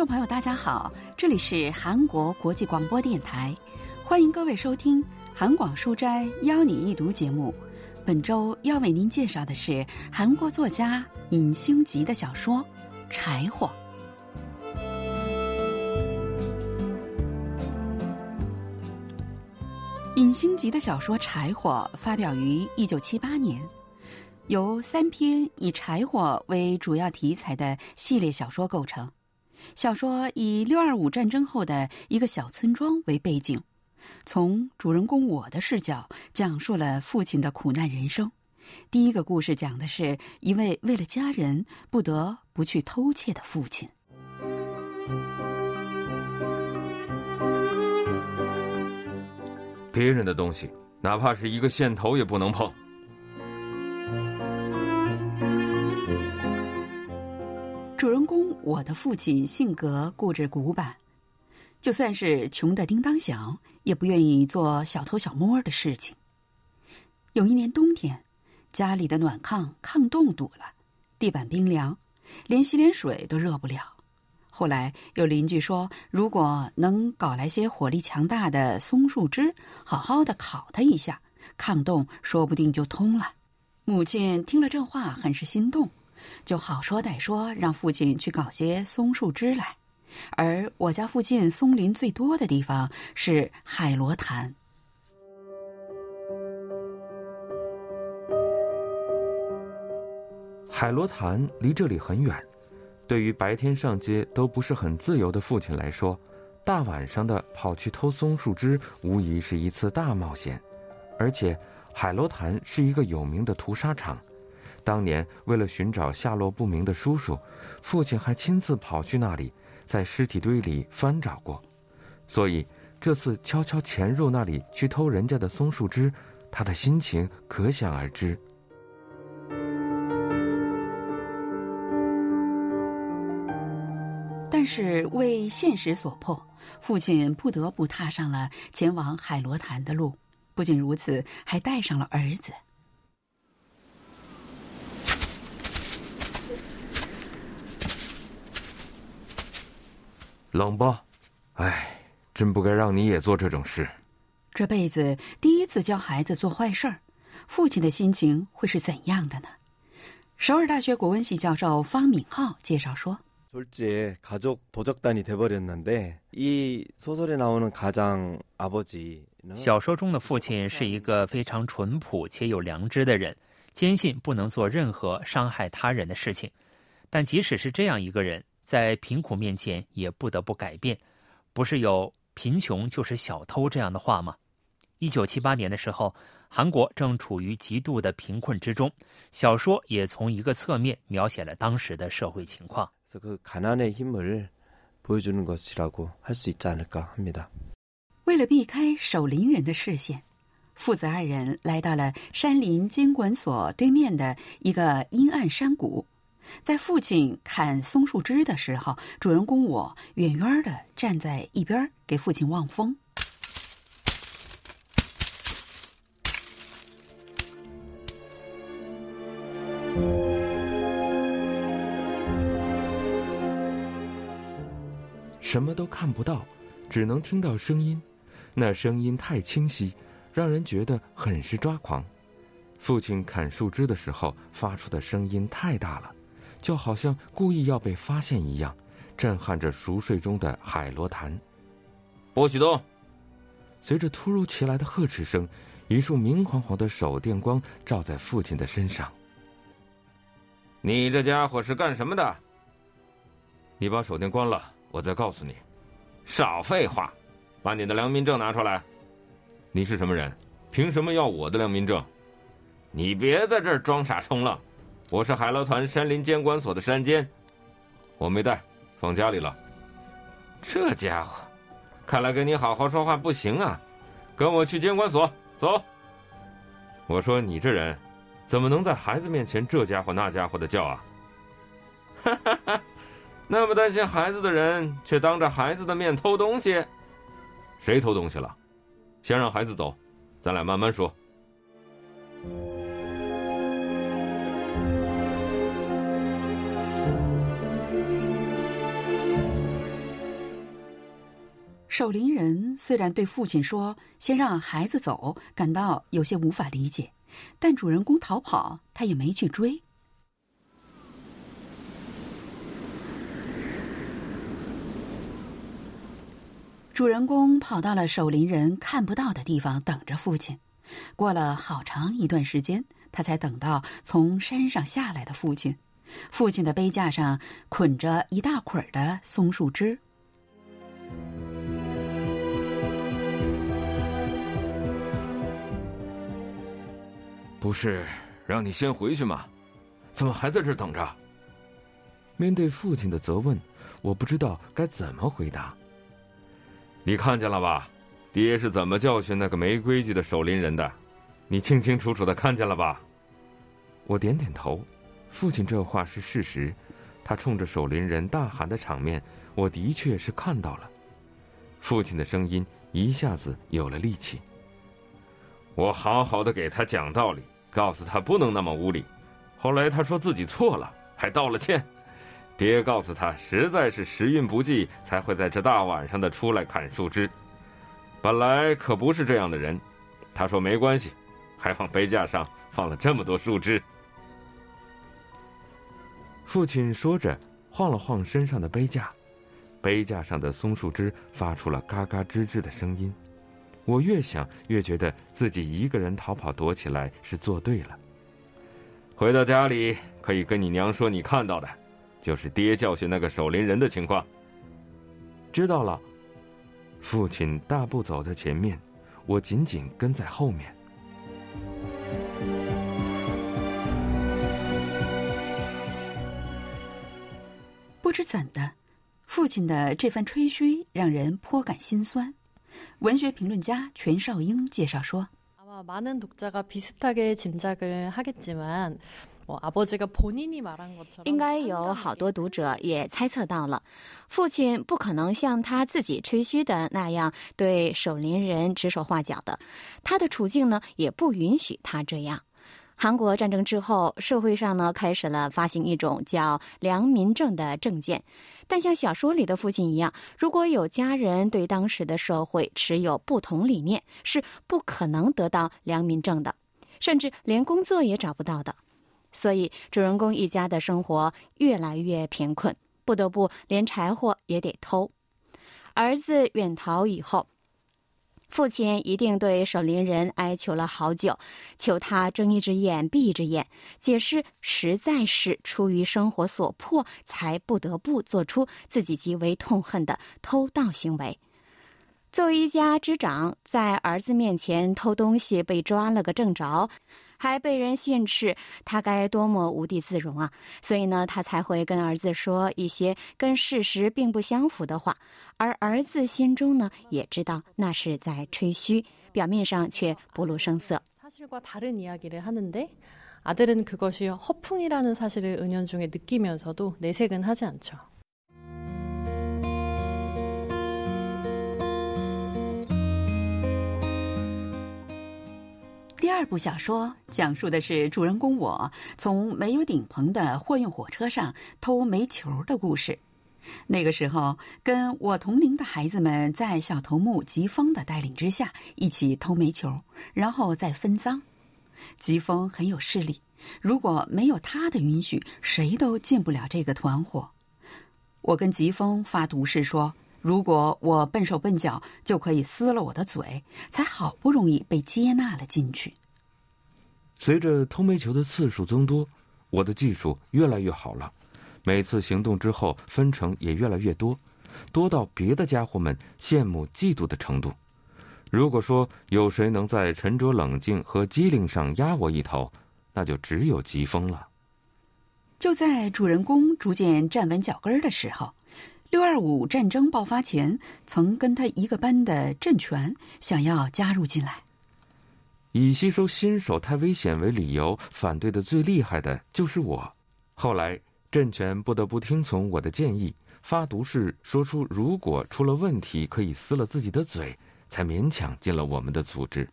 众朋友，大家好，这里是韩国国际广播电台，欢迎各位收听《韩广书斋邀你一读》节目。本周要为您介绍的是韩国作家尹星吉的小说《柴火》。尹星吉的小说《柴火》发表于一九七八年，由三篇以柴火为主要题材的系列小说构成。小说以六二五战争后的一个小村庄为背景，从主人公我的视角讲述了父亲的苦难人生。第一个故事讲的是一位为了家人不得不去偷窃的父亲。别人的东西，哪怕是一个线头也不能碰。主人公我的父亲性格固执古板，就算是穷的叮当响，也不愿意做小偷小摸的事情。有一年冬天，家里的暖炕炕洞堵了，地板冰凉，连洗脸水都热不了。后来有邻居说，如果能搞来些火力强大的松树枝，好好的烤它一下，炕洞说不定就通了。母亲听了这话，很是心动。就好说歹说，让父亲去搞些松树枝来。而我家附近松林最多的地方是海螺潭。海螺潭离这里很远，对于白天上街都不是很自由的父亲来说，大晚上的跑去偷松树枝，无疑是一次大冒险。而且，海螺潭是一个有名的屠杀场。当年为了寻找下落不明的叔叔，父亲还亲自跑去那里，在尸体堆里翻找过。所以这次悄悄潜入那里去偷人家的松树枝，他的心情可想而知。但是为现实所迫，父亲不得不踏上了前往海螺潭的路。不仅如此，还带上了儿子。冷吧，哎，真不该让你也做这种事。这辈子第一次教孩子做坏事儿，父亲的心情会是怎样的呢？首尔大学国文系教授方敏浩介绍说：“솔직가족도적단이돼버렸는데이소설에나오는가장아버지小说中的父亲是一个非常淳朴且有良知的人，坚信不能做任何伤害他人的事情。但即使是这样一个人。” 在贫苦面前也不得不改变，不是有“贫穷就是小偷”这样的话吗？一九七八年的时候，韩国正处于极度的贫困之中，小说也从一个侧面描写了当时的社会情况。为了避开守林人的视线，父子二人来到了山林监管所对面的一个阴暗山谷。在父亲砍松树枝的时候，主人公我远远的站在一边给父亲望风。什么都看不到，只能听到声音，那声音太清晰，让人觉得很是抓狂。父亲砍树枝的时候发出的声音太大了。就好像故意要被发现一样，震撼着熟睡中的海螺潭。不许动！随着突如其来的呵斥声，一束明晃晃的手电光照在父亲的身上。你这家伙是干什么的？你把手电关了，我再告诉你。少废话，把你的良民证拿出来。你是什么人？凭什么要我的良民证？你别在这儿装傻充愣。我是海捞团山林监管所的山监，我没带，放家里了。这家伙，看来跟你好好说话不行啊！跟我去监管所，走。我说你这人，怎么能在孩子面前这家伙那家伙的叫啊？哈哈哈！那么担心孩子的人，却当着孩子的面偷东西。谁偷东西了？先让孩子走，咱俩慢慢说。守林人虽然对父亲说先让孩子走感到有些无法理解，但主人公逃跑，他也没去追。主人公跑到了守林人看不到的地方，等着父亲。过了好长一段时间，他才等到从山上下来的父亲。父亲的背架上捆着一大捆的松树枝。不是让你先回去吗？怎么还在这儿等着？面对父亲的责问，我不知道该怎么回答。你看见了吧，爹是怎么教训那个没规矩的守林人的？你清清楚楚的看见了吧？我点点头。父亲这话是事实，他冲着守林人大喊的场面，我的确是看到了。父亲的声音一下子有了力气。我好好的给他讲道理，告诉他不能那么无礼。后来他说自己错了，还道了歉。爹告诉他，实在是时运不济，才会在这大晚上的出来砍树枝。本来可不是这样的人。他说没关系，还往杯架上放了这么多树枝。父亲说着，晃了晃身上的杯架，杯架上的松树枝发出了嘎嘎吱吱的声音。我越想越觉得自己一个人逃跑躲起来是做对了。回到家里，可以跟你娘说你看到的。就是爹教训那个守林人的情况。知道了，父亲大步走在前面，我紧紧跟在后面。不知怎的，父亲的这番吹嘘让人颇感心酸。文学评论家全少英介绍说：“많은독자가비슷하게짐작을하겠지만。”应该有好多读者也猜测到了，父亲不可能像他自己吹嘘的那样对守林人指手画脚的，他的处境呢也不允许他这样。 韩国战争之后，社会上呢开始了发行一种叫良民证的证件，但像小说里的父亲一样，如果有家人对当时的社会持有不同理念，是不可能得到良民证的，甚至连工作也找不到的。所以，主人公一家的生活越来越贫困，不得不连柴火也得偷。儿子远逃以后，父亲一定对守林人哀求了好久，求他睁一只眼闭一只眼，解释实在是出于生活所迫，才不得不做出自己极为痛恨的偷盗行为。作为一家之长，在儿子面前偷东西被抓了个正着。还被人训斥，他该多么无地自容啊！所以呢，他才会跟儿子说一些跟事实并不相符的话，而儿子心中呢也知道那是在吹嘘，表面上却不露声色。사실과다른이야기를하는데아들은그것이허풍이라는사실을은연중에느끼면서도내색은하지않죠 第二部小说讲述的是主人公我从没有顶棚的货运火车上偷煤球的故事。那个时候，跟我同龄的孩子们在小头目吉峰的带领之下一起偷煤球，然后再分赃。吉峰很有势力，如果没有他的允许，谁都进不了这个团伙。我跟吉峰发毒誓说。如果我笨手笨脚，就可以撕了我的嘴，才好不容易被接纳了进去。随着偷煤球的次数增多，我的技术越来越好了。每次行动之后，分成也越来越多，多到别的家伙们羡慕嫉妒的程度。如果说有谁能在沉着冷静和机灵上压我一头，那就只有疾风了。就在主人公逐渐站稳脚跟的时候。六二五战争爆发前，曾跟他一个班的郑权想要加入进来。以吸收新手太危险为理由，反对的最厉害的就是我。后来，郑权不得不听从我的建议，发毒誓说出如果出了问题可以撕了自己的嘴，才勉强进了我们的组织。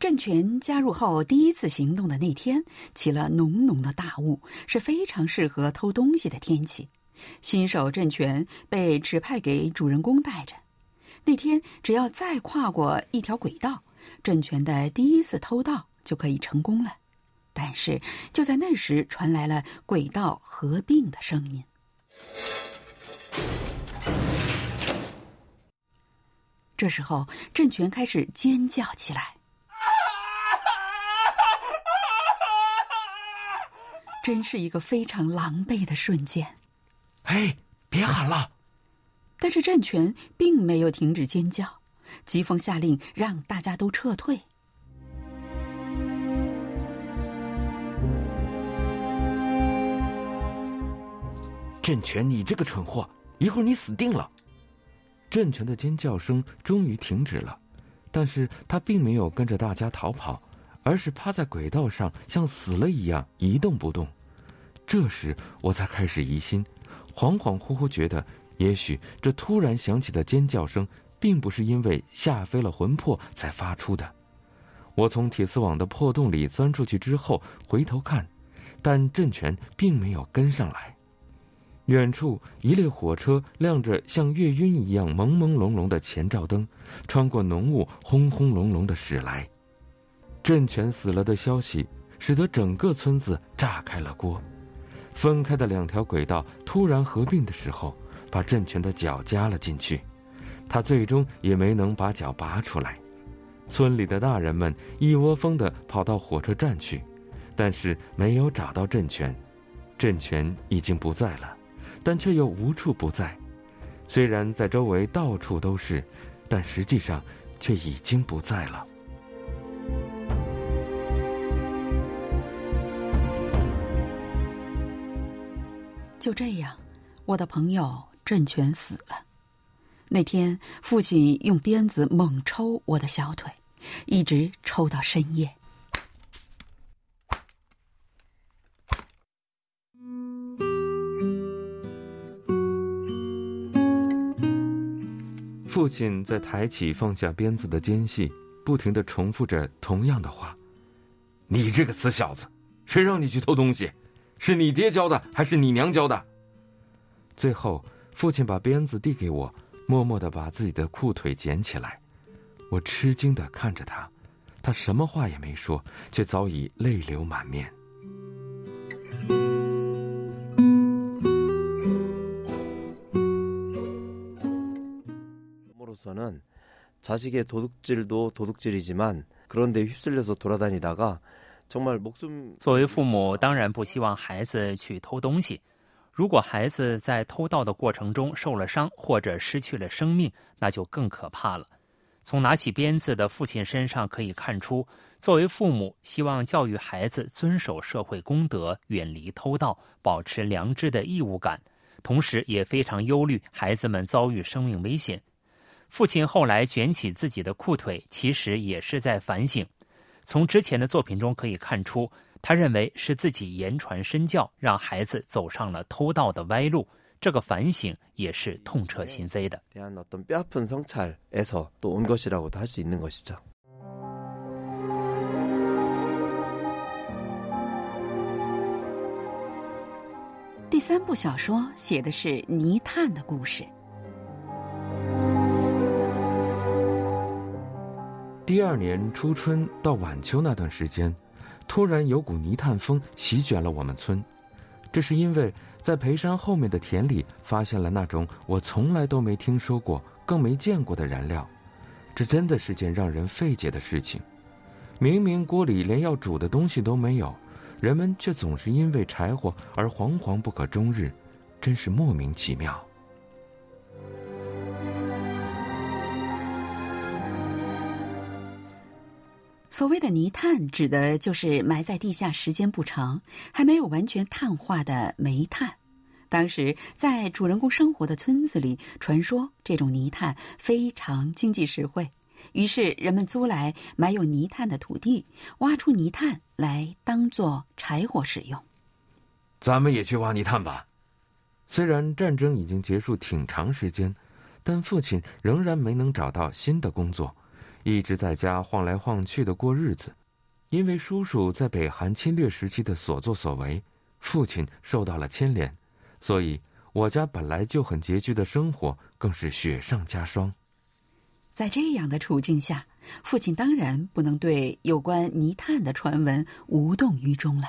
郑权加入后第一次行动的那天，起了浓浓的大雾，是非常适合偷东西的天气。新手郑权被指派给主人公带着，那天只要再跨过一条轨道，郑权的第一次偷盗就可以成功了。但是就在那时，传来了轨道合并的声音。这时候，郑权开始尖叫起来，真是一个非常狼狈的瞬间。哎，别喊了！但是郑权并没有停止尖叫，疾风下令让大家都撤退。郑权，你这个蠢货，一会儿你死定了！郑权的尖叫声终于停止了，但是他并没有跟着大家逃跑，而是趴在轨道上，像死了一样一动不动。这时我才开始疑心，恍恍惚惚觉得，也许这突然响起的尖叫声，并不是因为吓飞了魂魄才发出的。我从铁丝网的破洞里钻出去之后，回头看，但郑权并没有跟上来。远处一列火车亮着像月晕一样朦朦胧胧的前照灯，穿过浓雾，轰轰隆隆的驶来。郑权死了的消息，使得整个村子炸开了锅。分开的两条轨道突然合并的时候，把郑权的脚夹了进去，他最终也没能把脚拔出来。村里的大人们一窝蜂地跑到火车站去，但是没有找到郑权，郑权已经不在了。但却又无处不在，虽然在周围到处都是，但实际上却已经不在了。就这样，我的朋友郑权死了。那天，父亲用鞭子猛抽我的小腿，一直抽到深夜。父亲在抬起放下鞭子的间隙，不停的重复着同样的话：“你这个死小子，谁让你去偷东西？是你爹教的，还是你娘教的？”最后，父亲把鞭子递给我，默默的把自己的裤腿捡起来。我吃惊的看着他，他什么话也没说，却早已泪流满面。 저는 자식의 도둑질도 도둑질이지만 그런데 휩쓸려서 돌아다니다가 정말 목숨 作为父母，当然不希望孩子去偷东西。如果孩子在偷盗的过程中受了伤或者失去了生命，那就更可怕了。从拿起鞭子的父亲身上可以看出，作为父母希望教育孩子遵守社会公德，远离偷盗，保持良知的义务感，同时也非常忧虑孩子们遭遇生命危险。父亲后来卷起自己的裤腿，其实也是在反省。从之前的作品中可以看出他认为是自己言传身教让孩子走上了偷盗的歪路这个反省也是痛彻心扉的。第三部小说写的是泥炭的故事。第二年初春到晚秋那段时间，突然有股泥炭风席卷了我们村。这是因为在培山后面的田里发现了那种我从来都没听说过、更没见过的燃料。这真的是件让人费解的事情。明明锅里连要煮的东西都没有，人们却总是因为柴火而惶惶不可终日，真是莫名其妙。所谓的泥炭，指的就是埋在地下时间不长、还没有完全碳化的煤炭。当时在主人公生活的村子里，传说这种泥炭非常经济实惠，于是人们租来埋有泥炭的土地，挖出泥炭来当做柴火使用。咱们也去挖泥炭吧。虽然战争已经结束挺长时间，但父亲仍然没能找到新的工作。一直在家晃来晃去的过日子，因为叔叔在北韩侵略时期的所作所为，父亲受到了牵连，所以我家本来就很拮据的生活更是雪上加霜。在这样的处境下，父亲当然不能对有关泥炭的传闻无动于衷了。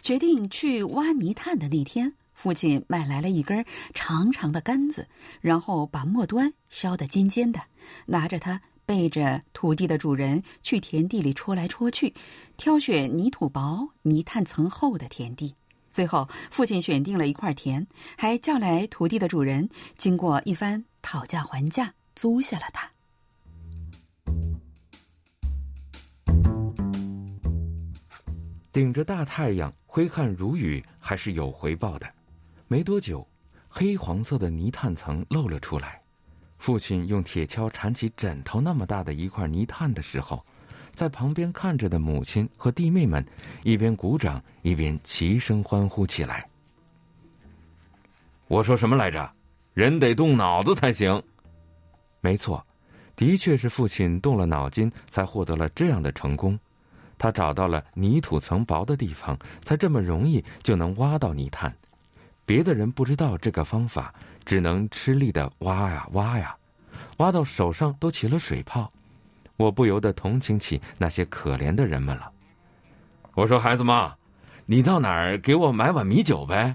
决定去挖泥炭的那天，父亲买来了一根长长的杆子，然后把末端削得尖尖的，拿着它背着土地的主人去田地里戳来戳去，挑选泥土薄、泥炭层厚的田地。最后，父亲选定了一块田，还叫来土地的主人，经过一番讨价还价，租下了它。顶着大太阳，挥汗如雨，还是有回报的。没多久，黑黄色的泥炭层露了出来。父亲用铁锹铲起枕头那么大的一块泥炭的时候，在旁边看着的母亲和弟妹们一边鼓掌，一边齐声欢呼起来。我说什么来着？人得动脑子才行。没错，的确是父亲动了脑筋，才获得了这样的成功。他找到了泥土层薄的地方，才这么容易就能挖到泥炭。别的人不知道这个方法，只能吃力的挖呀挖呀，挖到手上都起了水泡。我不由得同情起那些可怜的人们了。我说：“孩子妈，你到哪儿给我买碗米酒呗？”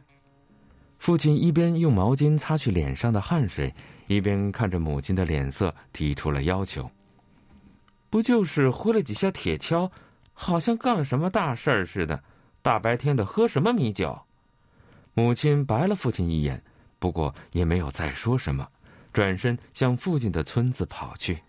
父亲一边用毛巾擦去脸上的汗水，一边看着母亲的脸色，提出了要求：“不就是挥了几下铁锹？”好像干了什么大事儿似的，大白天的喝什么米酒？母亲白了父亲一眼，不过也没有再说什么，转身向附近的村子跑去。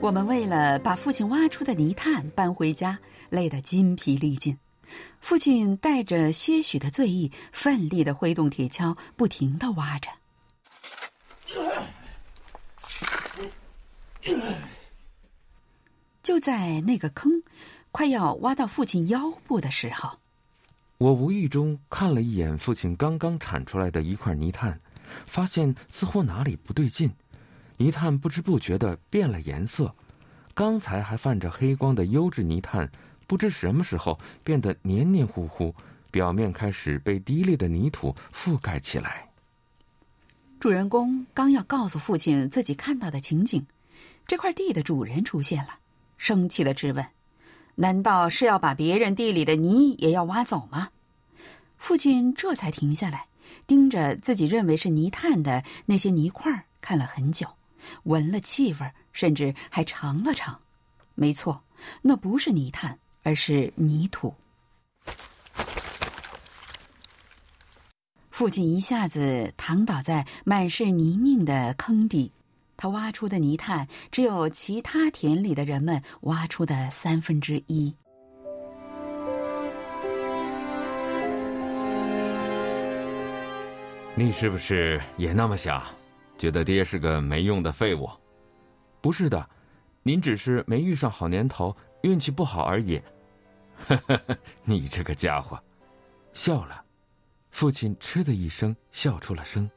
我们为了把父亲挖出的泥炭搬回家，累得筋疲力尽。父亲带着些许的醉意，奋力的挥动铁锹，不停的挖着。就在那个坑快要挖到父亲腰部的时候，我无意中看了一眼父亲刚刚铲出来的一块泥炭，发现似乎哪里不对劲。泥炭不知不觉的变了颜色，刚才还泛着黑光的优质泥炭。不知什么时候变得黏黏糊糊，表面开始被低劣的泥土覆盖起来。主人公刚要告诉父亲自己看到的情景，这块地的主人出现了，生气的质问：“难道是要把别人地里的泥也要挖走吗？”父亲这才停下来，盯着自己认为是泥炭的那些泥块看了很久，闻了气味，甚至还尝了尝。没错，那不是泥炭。而是泥土。父亲一下子躺倒在满是泥泞的坑底，他挖出的泥炭只有其他田里的人们挖出的三分之一。你是不是也那么想？觉得爹是个没用的废物？不是的，您只是没遇上好年头。运气不好而已。你这个家伙，笑了。父亲嗤的一声笑出了声。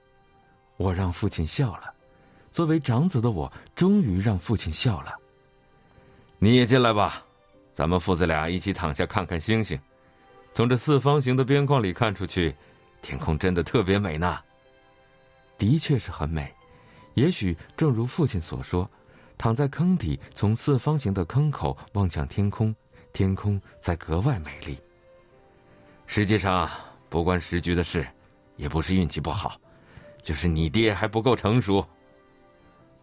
我让父亲笑了。作为长子的我，终于让父亲笑了。你也进来吧，咱们父子俩一起躺下看看星星。从这四方形的边框里看出去，天空真的特别美呢。的确是很美。也许正如父亲所说。躺在坑底，从四方形的坑口望向天空，天空在格外美丽。实际上，不关时局的事，也不是运气不好，就是你爹还不够成熟。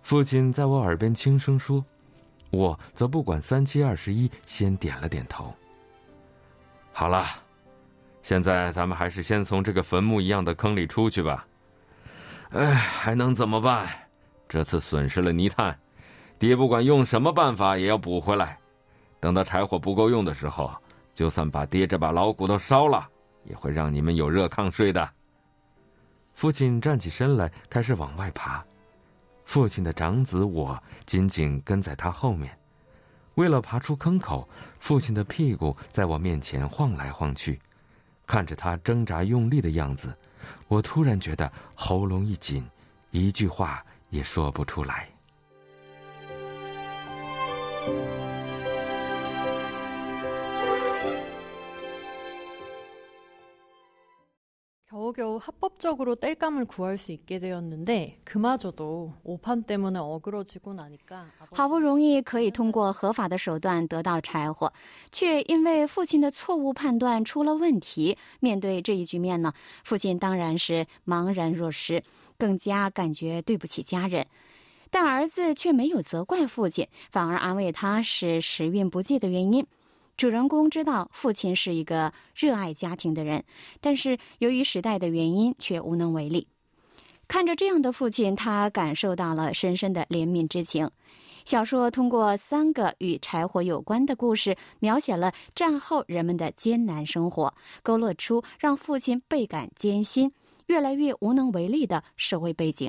父亲在我耳边轻声说，我则不管三七二十一，先点了点头。好了，现在咱们还是先从这个坟墓一样的坑里出去吧。哎，还能怎么办？这次损失了泥炭。爹不管用什么办法也要补回来，等到柴火不够用的时候，就算把爹这把老骨头烧了，也会让你们有热炕睡的。父亲站起身来，开始往外爬。父亲的长子我紧紧跟在他后面。为了爬出坑口，父亲的屁股在我面前晃来晃去。看着他挣扎用力的样子，我突然觉得喉咙一紧，一句话也说不出来。겨우겨우합법적으로땔감을구할수있게되었는데그마저도오판때문에어그러지고나니까 好不容易可以通过合法的手段得到柴火，却因为父亲的错误判断出了问题。面对这一局面呢，父亲当然是茫然若失，更加感觉对不起家人。但儿子却没有责怪父亲，反而安慰他是时运不济的原因。 主人公知道父亲是一个热爱家庭的人，但是由于时代的原因，却无能为力。看着这样的父亲，他感受到了深深的怜悯之情。小说通过三个与柴火有关的故事，描写了战后人们的艰难生活，勾勒出让父亲倍感艰辛、越来越无能为力的社会背景。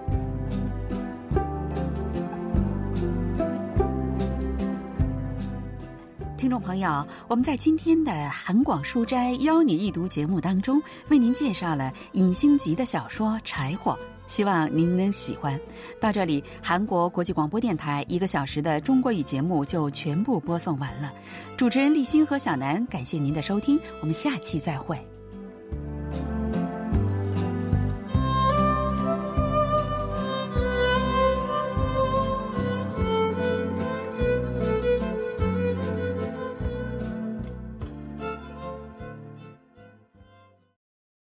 众朋友，我们在今天的韩广书斋邀你一读节目当中，为您介绍了尹星吉的小说《柴火》，希望您能喜欢。到这里，韩国国际广播电台一个小时的中国语节目就全部播送完了。主持人立新和小南，感谢您的收听，我们下期再会。